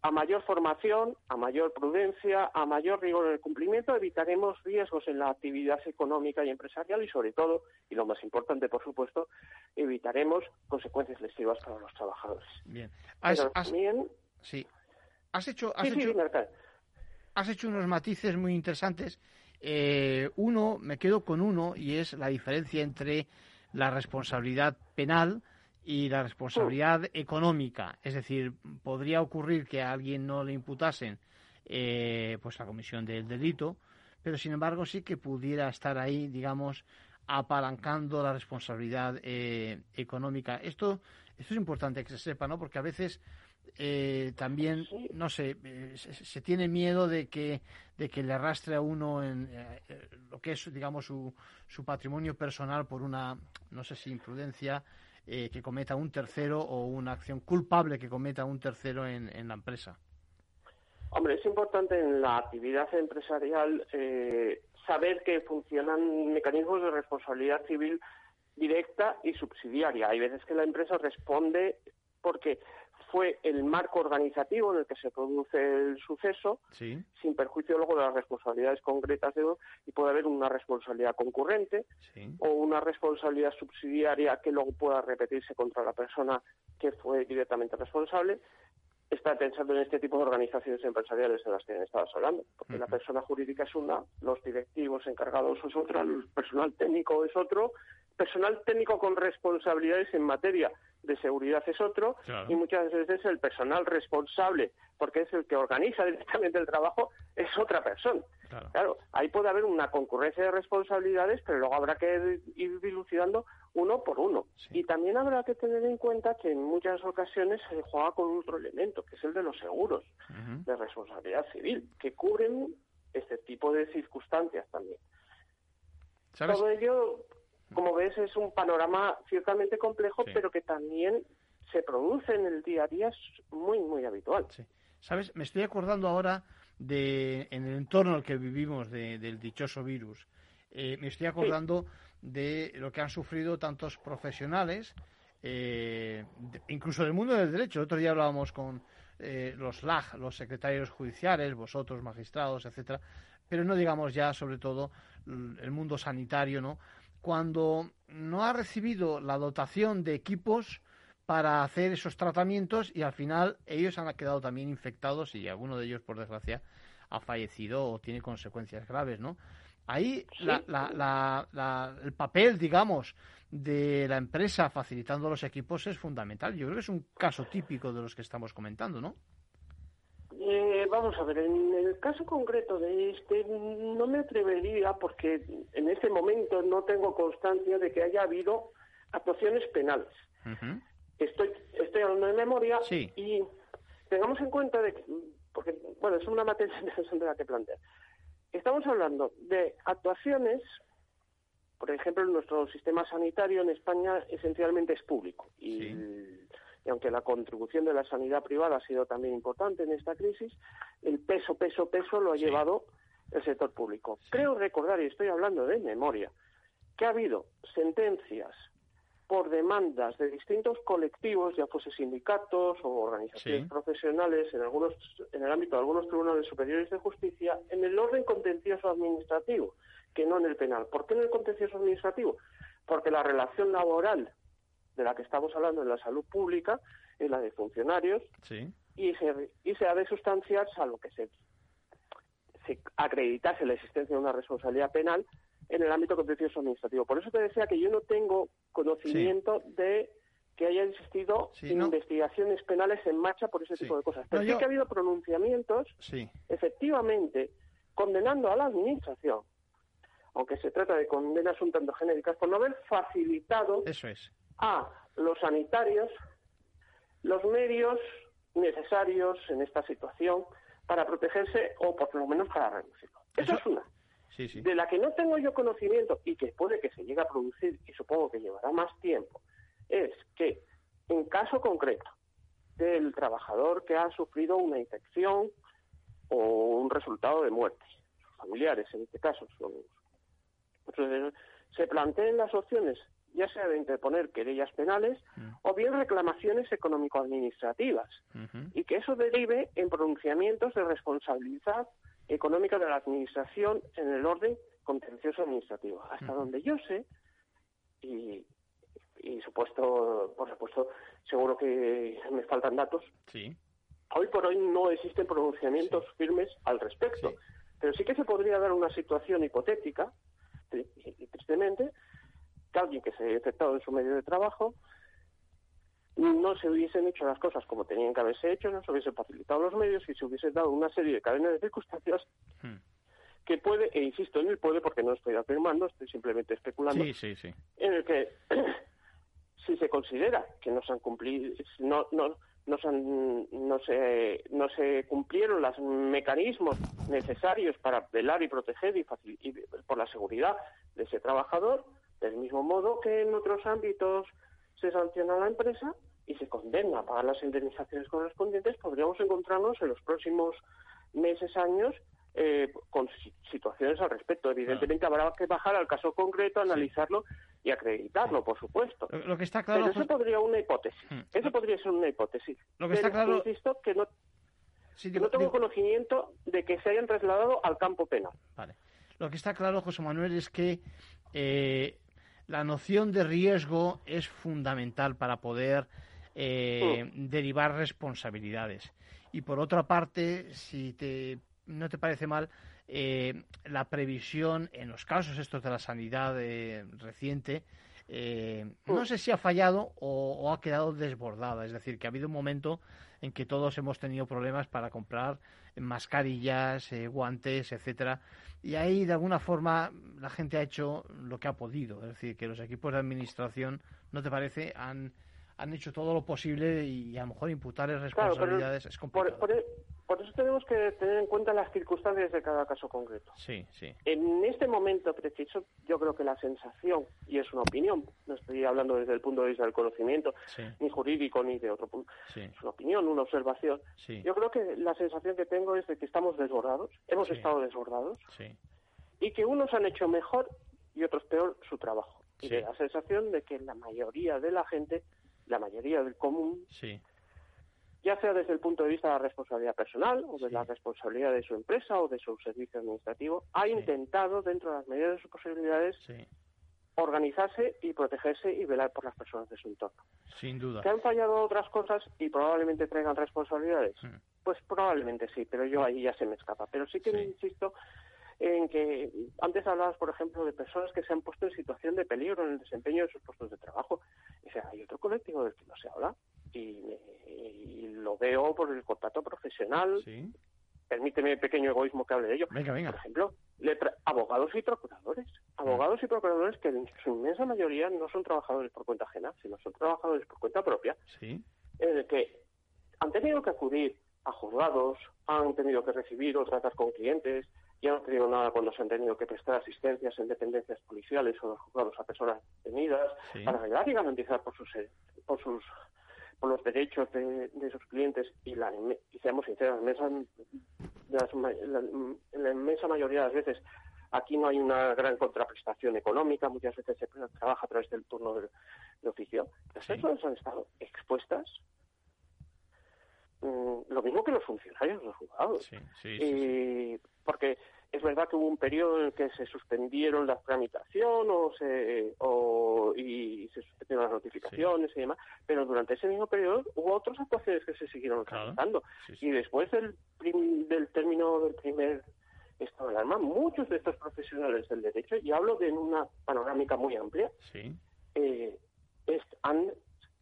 Speaker 5: a mayor formación, a mayor prudencia, a mayor rigor en el cumplimiento, evitaremos riesgos en la actividad económica y empresarial y, sobre todo, y lo más importante, por supuesto, evitaremos consecuencias lesivas para los trabajadores.
Speaker 1: Bien. Has, sí. Has hecho, has, hecho, has hecho unos matices muy interesantes. Eh, uno, me quedo con uno, y es la diferencia entre la responsabilidad penal, y la responsabilidad económica. Es decir, podría ocurrir que a alguien no le imputasen eh, pues la comisión del delito, pero sin embargo sí que pudiera estar ahí, digamos, apalancando la responsabilidad eh, económica. Esto, esto es importante que se sepa, ¿no? Porque a veces eh, también, no sé, se, tiene miedo de que, de que le arrastre a uno en, lo que es, digamos, su, su patrimonio personal por una, no sé si imprudencia, eh, que cometa un tercero o una acción culpable que cometa un tercero en, en la empresa.
Speaker 5: Hombre, es importante en la actividad empresarial eh, saber que funcionan mecanismos de responsabilidad civil directa y subsidiaria. Hay veces que la empresa responde porque fue el marco organizativo en el que se produce el suceso, sin perjuicio luego de las responsabilidades concretas de uno, y puede haber una responsabilidad concurrente o una responsabilidad subsidiaria que luego pueda repetirse contra la persona que fue directamente responsable. Está pensando en este tipo de organizaciones empresariales en las que estabas hablando, porque la persona jurídica es una, los directivos encargados es otra, el personal técnico es otro, personal técnico con responsabilidades en materia de seguridad es otro y muchas veces el personal responsable, porque es el que organiza directamente el trabajo, es otra persona. Claro. ahí puede haber una concurrencia de responsabilidades, pero luego habrá que ir dilucidando uno por uno. Y también habrá que tener en cuenta que en muchas ocasiones se juega con otro elemento, que es el de los seguros de responsabilidad civil, que cubren este tipo de circunstancias también. Todo ello como ves, es un panorama ciertamente complejo, pero que también se produce en el día a día, es muy, muy habitual.
Speaker 1: ¿Sabes? Me estoy acordando ahora de, en el entorno en el que vivimos del dichoso virus, eh, me estoy acordando de lo que han sufrido tantos profesionales, eh, incluso del mundo del derecho. El otro día hablábamos con eh, los LAG, los secretarios judiciales, vosotros, magistrados, etcétera, pero no digamos ya, sobre todo, el mundo sanitario, ¿no? cuando no ha recibido la dotación de equipos para hacer esos tratamientos y al final ellos han quedado también infectados y alguno de ellos, por desgracia, ha fallecido o tiene consecuencias graves, ¿no? Ahí el papel, digamos, de la empresa facilitando los equipos es fundamental. Yo creo que es un caso típico de los que estamos comentando, ¿no?
Speaker 5: Eh, vamos a ver, en el caso concreto de este, no me atrevería porque en este momento no tengo constancia de que haya habido actuaciones penales. Estoy estoy hablando de memoria y tengamos en cuenta de que, porque, bueno, es una materia interesante la que plantear. Estamos hablando de actuaciones, por ejemplo, nuestro sistema sanitario en España esencialmente es público. Y y aunque la contribución de la sanidad privada ha sido también importante en esta crisis, el peso, peso, peso lo ha llevado el sector público. Creo recordar, y estoy hablando de memoria, que ha habido sentencias por demandas de distintos colectivos, ya fuese sindicatos o organizaciones profesionales en algunos en el ámbito de algunos tribunales superiores de justicia en el orden contencioso administrativo, que no en el penal. ¿Por qué en el contencioso administrativo? Porque la relación laboral de la que estamos hablando en la salud pública, en la de funcionarios, y, se, y se ha de sustanciar, salvo que se, se acreditase la existencia de una responsabilidad penal en el ámbito contencioso administrativo. Por eso te decía que yo no tengo conocimiento de que haya existido investigaciones penales en marcha por ese tipo de cosas. Pero sí que ha habido pronunciamientos, efectivamente, condenando a la Administración, aunque se trata de condenas un tanto genéricas, por no haber facilitado
Speaker 1: Eso es
Speaker 5: a los sanitarios los medios necesarios en esta situación para protegerse o por lo menos para reducirlo. Eso, es una. De la que no tengo yo conocimiento y que puede que se llegue a producir y supongo que llevará más tiempo, es que en caso concreto del trabajador que ha sufrido una infección o un resultado de muerte, sus familiares en este caso, se planteen las opciones ya sea de interponer querellas penales mm. o bien reclamaciones económico-administrativas, y que eso derive en pronunciamientos de responsabilidad económica de la Administración en el orden contencioso administrativo. Hasta donde yo sé, y, y supuesto, por supuesto, seguro que me faltan datos,
Speaker 1: sí.
Speaker 5: hoy por hoy no existen pronunciamientos firmes al respecto, pero sí que se podría dar una situación hipotética, y tristemente, que alguien que se haya infectado en su medio de trabajo no se hubiesen hecho las cosas como tenían que haberse hecho, no se hubiesen facilitado los medios y se hubiese dado una serie de cadenas de circunstancias hmm. que puede, e insisto en el puede porque no estoy afirmando, estoy simplemente especulando, en el que si se considera que no se han cumplido, no, no, no se, no, se, no se cumplieron los mecanismos necesarios para velar y proteger y, por la seguridad de ese trabajador, del mismo modo que en otros ámbitos se sanciona a la empresa y se condena a pagar las indemnizaciones correspondientes, podríamos encontrarnos en los próximos meses, años, eh, con situaciones al respecto. Evidentemente habrá que bajar al caso concreto, analizarlo y acreditarlo, por supuesto.
Speaker 1: Lo que está claro...
Speaker 5: Pero eso podría una hipótesis. Hmm. Eso podría ser una hipótesis.
Speaker 1: Lo que está claro...
Speaker 5: Insisto que no, no tengo conocimiento de que se hayan trasladado al campo penal.
Speaker 1: Vale. Lo que está claro, José Manuel, es que eh, la noción de riesgo es fundamental para poder eh, derivar responsabilidades. Y por otra parte, si te no te parece mal eh, la previsión en los casos estos de la sanidad eh, reciente, eh, no sé si ha fallado o, ha quedado desbordada. Es decir, que ha habido un momento en que todos hemos tenido problemas para comprar mascarillas, guantes, etcétera. Y ahí, de alguna forma, la gente ha hecho lo que ha podido. Es decir, que los equipos de administración, ¿no te parece?, han han hecho todo lo posible y a lo mejor imputarles responsabilidades es complicado.
Speaker 5: E, por, eso tenemos que tener en cuenta las circunstancias de cada caso concreto.
Speaker 1: Sí, sí.
Speaker 5: En este momento preciso, yo creo que la sensación, y es una opinión, no estoy hablando desde el punto de vista del conocimiento, ni jurídico ni de otro punto, es una opinión, una observación. Yo creo que la sensación que tengo es de que estamos desbordados, hemos estado desbordados, y que unos han hecho mejor y otros peor su trabajo. Y la sensación de que la mayoría de la gente la mayoría del común,
Speaker 1: sí.
Speaker 5: ya sea desde el punto de vista de la responsabilidad personal o de la responsabilidad de su empresa o de su servicio administrativo, ha intentado, dentro de las medidas de sus posibilidades, organizarse y protegerse y velar por las personas de su entorno.
Speaker 1: Sin duda.
Speaker 5: ¿Que han fallado otras cosas y probablemente traigan responsabilidades? Hmm. Pues probablemente sí, pero yo ahí ya se me escapa. Pero sí que insisto en que antes hablabas, por ejemplo, de personas que se han puesto en situación de peligro en el desempeño de sus puestos de trabajo. O sea, hay otro colectivo del que no se habla y, lo veo por el contacto profesional. Permíteme pequeño egoísmo que hable de ello.
Speaker 1: Venga, venga.
Speaker 5: Por ejemplo, abogados y procuradores. Abogados y procuradores que en su inmensa mayoría no son trabajadores por cuenta ajena, sino son trabajadores por cuenta propia.
Speaker 1: Sí.
Speaker 5: En el que han tenido que acudir a juzgados, han tenido que recibir o tratar con clientes, ya no te digo nada cuando se han tenido que prestar asistencias en dependencias policiales o los juzgados a personas detenidas para velar y garantizar por sus, por sus por los derechos de, sus clientes y, la, y seamos sinceros, la, la, inmensa mayoría de las veces aquí no hay una gran contraprestación económica, muchas veces se trabaja a través del turno de, oficio. Las personas han estado expuestas mm, lo mismo que los funcionarios, los juzgados. y porque es verdad que hubo un periodo en el que se suspendieron la tramitación o se, o, y se suspendieron las notificaciones y demás, pero durante ese mismo periodo hubo otras actuaciones que se siguieron realizando. y después del, del término del primer estado de alarma, muchos de estos profesionales del derecho, y hablo de una panorámica muy amplia, eh, han,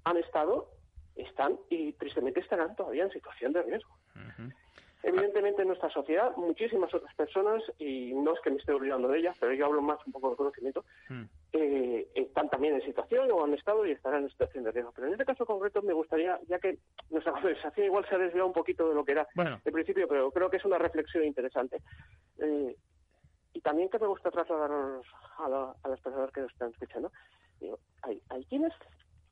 Speaker 5: han estado, están y tristemente estarán todavía en situación de riesgo. Evidentemente en nuestra sociedad muchísimas otras personas, y no es que me esté olvidando de ellas, pero yo hablo más un poco de conocimiento, hmm. eh, están también en situación o han estado y estarán en situación de riesgo. Pero en este caso concreto me gustaría, ya que nuestra conversación igual se ha desviado un poquito de lo que era
Speaker 1: bueno.
Speaker 5: el principio, pero creo que es una reflexión interesante. Eh, y también que me gusta trasladar a, a, las personas que nos están escuchando. Digo, hay, hay quienes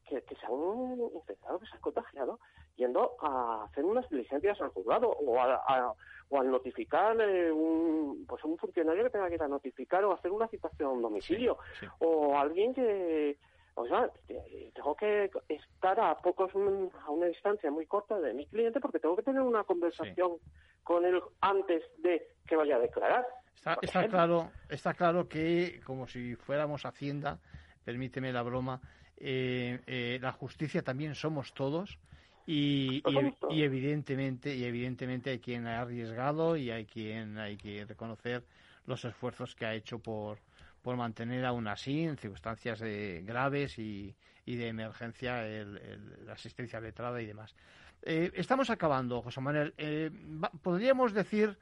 Speaker 5: que, se han infectado, que se han contagiado, yendo a hacer unas diligencias al juzgado o, a, o al notificar eh, un, pues un funcionario que tenga que ir a notificar o hacer una citación a un domicilio o alguien que o sea, tengo que estar a pocos a una distancia muy corta de mi cliente porque tengo que tener una conversación con él antes de que vaya a declarar.
Speaker 1: Está, está claro, está claro que como si fuéramos Hacienda, permíteme la broma, eh, eh, la justicia también somos todos y, y, evidentemente y evidentemente hay quien ha arriesgado y hay quien hay que reconocer los esfuerzos que ha hecho por por mantener aún así en circunstancias graves y, y, de emergencia la asistencia letrada y demás. Eh, estamos acabando, José Manuel. podríamos decir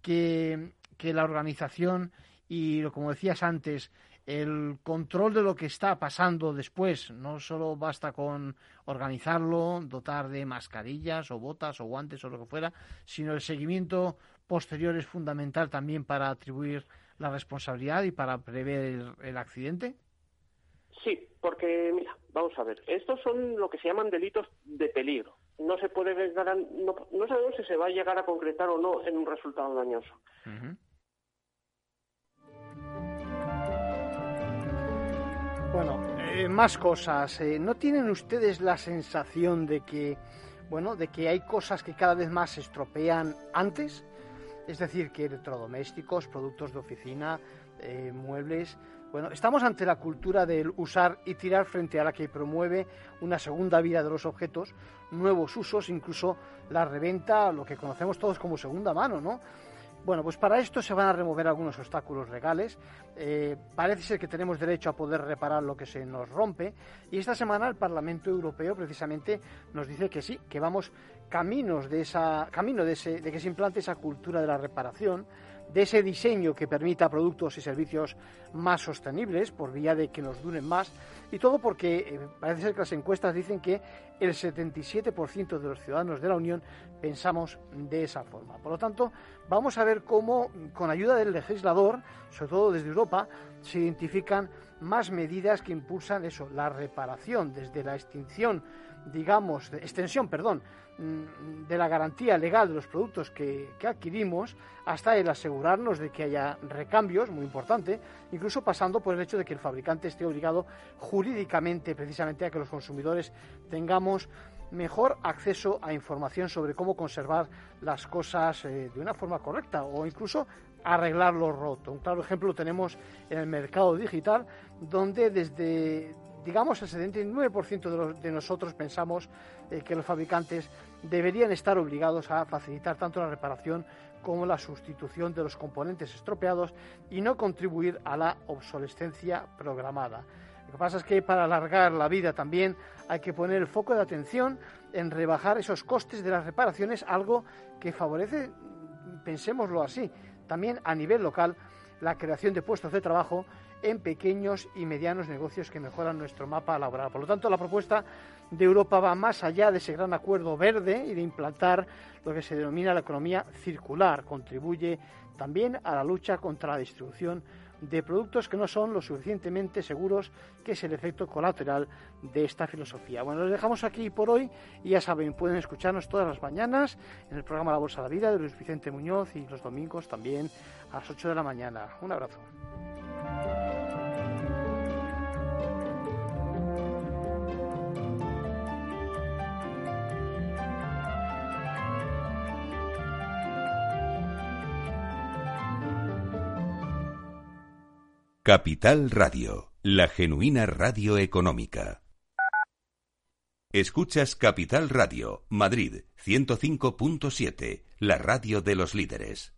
Speaker 1: que, que la organización y, como decías antes, el control de lo que está pasando después. No solo basta con organizarlo, dotar de mascarillas o botas o guantes o lo que fuera, sino el seguimiento posterior es fundamental también para atribuir la responsabilidad y para prever el, accidente.
Speaker 5: Sí, porque mira, vamos a ver, estos son lo que se llaman delitos de peligro. No se puede no, no sabemos si se va a llegar a concretar o no en un resultado dañoso.
Speaker 1: Bueno, eh, más cosas. Eh, ¿No tienen ustedes la sensación de que, bueno, de que hay cosas que cada vez más se estropean antes? Es decir, que electrodomésticos, productos de oficina, eh, muebles. Bueno, estamos ante la cultura del usar y tirar frente a la que promueve una segunda vida de los objetos, nuevos usos, incluso la reventa, lo que conocemos todos como segunda mano, ¿no? Bueno, pues para esto se van a remover algunos obstáculos legales. Eh, parece ser que tenemos derecho a poder reparar lo que se nos rompe. Y esta semana el Parlamento Europeo precisamente nos dice que sí, que vamos caminos de esa, camino de, ese, de que se implante esa cultura de la reparación de ese diseño que permita productos y servicios más sostenibles por vía de que nos duren más y todo porque eh, parece ser que las encuestas dicen que el 77% de los ciudadanos de la Unión pensamos de esa forma. Por lo tanto, vamos a ver cómo, con ayuda del legislador, sobre todo desde Europa, se identifican más medidas que impulsan eso, la reparación, desde la extinción, digamos, extensión, perdón, de la garantía legal de los productos que, adquirimos hasta el asegurarnos de que haya recambios, muy importante, incluso pasando por el hecho de que el fabricante esté obligado jurídicamente precisamente a que los consumidores tengamos mejor acceso a información sobre cómo conservar las cosas eh, de una forma correcta o incluso arreglar lo roto. Un claro ejemplo lo tenemos en el mercado digital, donde desde digamos el 79% de, nosotros pensamos eh, que los fabricantes deberían estar obligados a facilitar tanto la reparación como la sustitución de los componentes estropeados y no contribuir a la obsolescencia programada. Lo que pasa es que para alargar la vida también hay que poner el foco de atención en rebajar esos costes de las reparaciones, algo que favorece, pensémoslo así, también a nivel local la creación de puestos de trabajo en pequeños y medianos negocios que mejoran nuestro mapa laboral. Por lo tanto, la propuesta de Europa va más allá de ese gran acuerdo verde y de implantar lo que se denomina la economía circular. Contribuye también a la lucha contra la distribución de productos que no son lo suficientemente seguros, que es el efecto colateral de esta filosofía. Bueno, los dejamos aquí por hoy y ya saben, pueden escucharnos todas las mañanas en el programa La Bolsa de la Vida de Luis Vicente Muñoz y los domingos también a las 8 de la mañana. Un abrazo.
Speaker 9: Capital Radio, la genuina radio económica. Escuchas Capital Radio, Madrid 105.7, la radio de los líderes.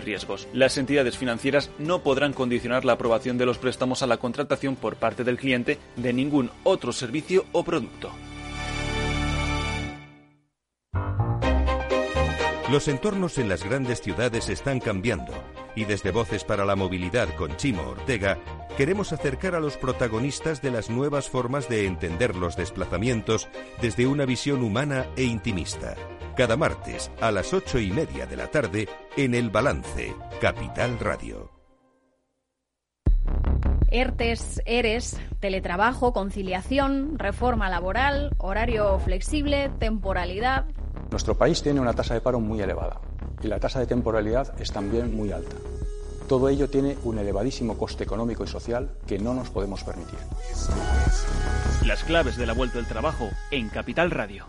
Speaker 10: riesgo las entidades financieras no podrán condicionar la aprobación de los préstamos a la contratación por parte del cliente de ningún otro servicio o producto.
Speaker 9: Los entornos en las grandes ciudades están cambiando y desde Voces para la Movilidad con Chimo Ortega queremos acercar a los protagonistas de las nuevas formas de entender los desplazamientos desde una visión humana e intimista. Cada martes a las ocho y media de la tarde en El Balance, Capital Radio.
Speaker 11: ERTES, ERES, teletrabajo, conciliación, reforma laboral, horario flexible, temporalidad.
Speaker 12: Nuestro país tiene una tasa de paro muy elevada y la tasa de temporalidad es también muy alta. Todo ello tiene un elevadísimo coste económico y social que no nos podemos permitir.
Speaker 10: Las claves de la vuelta del trabajo en Capital Radio.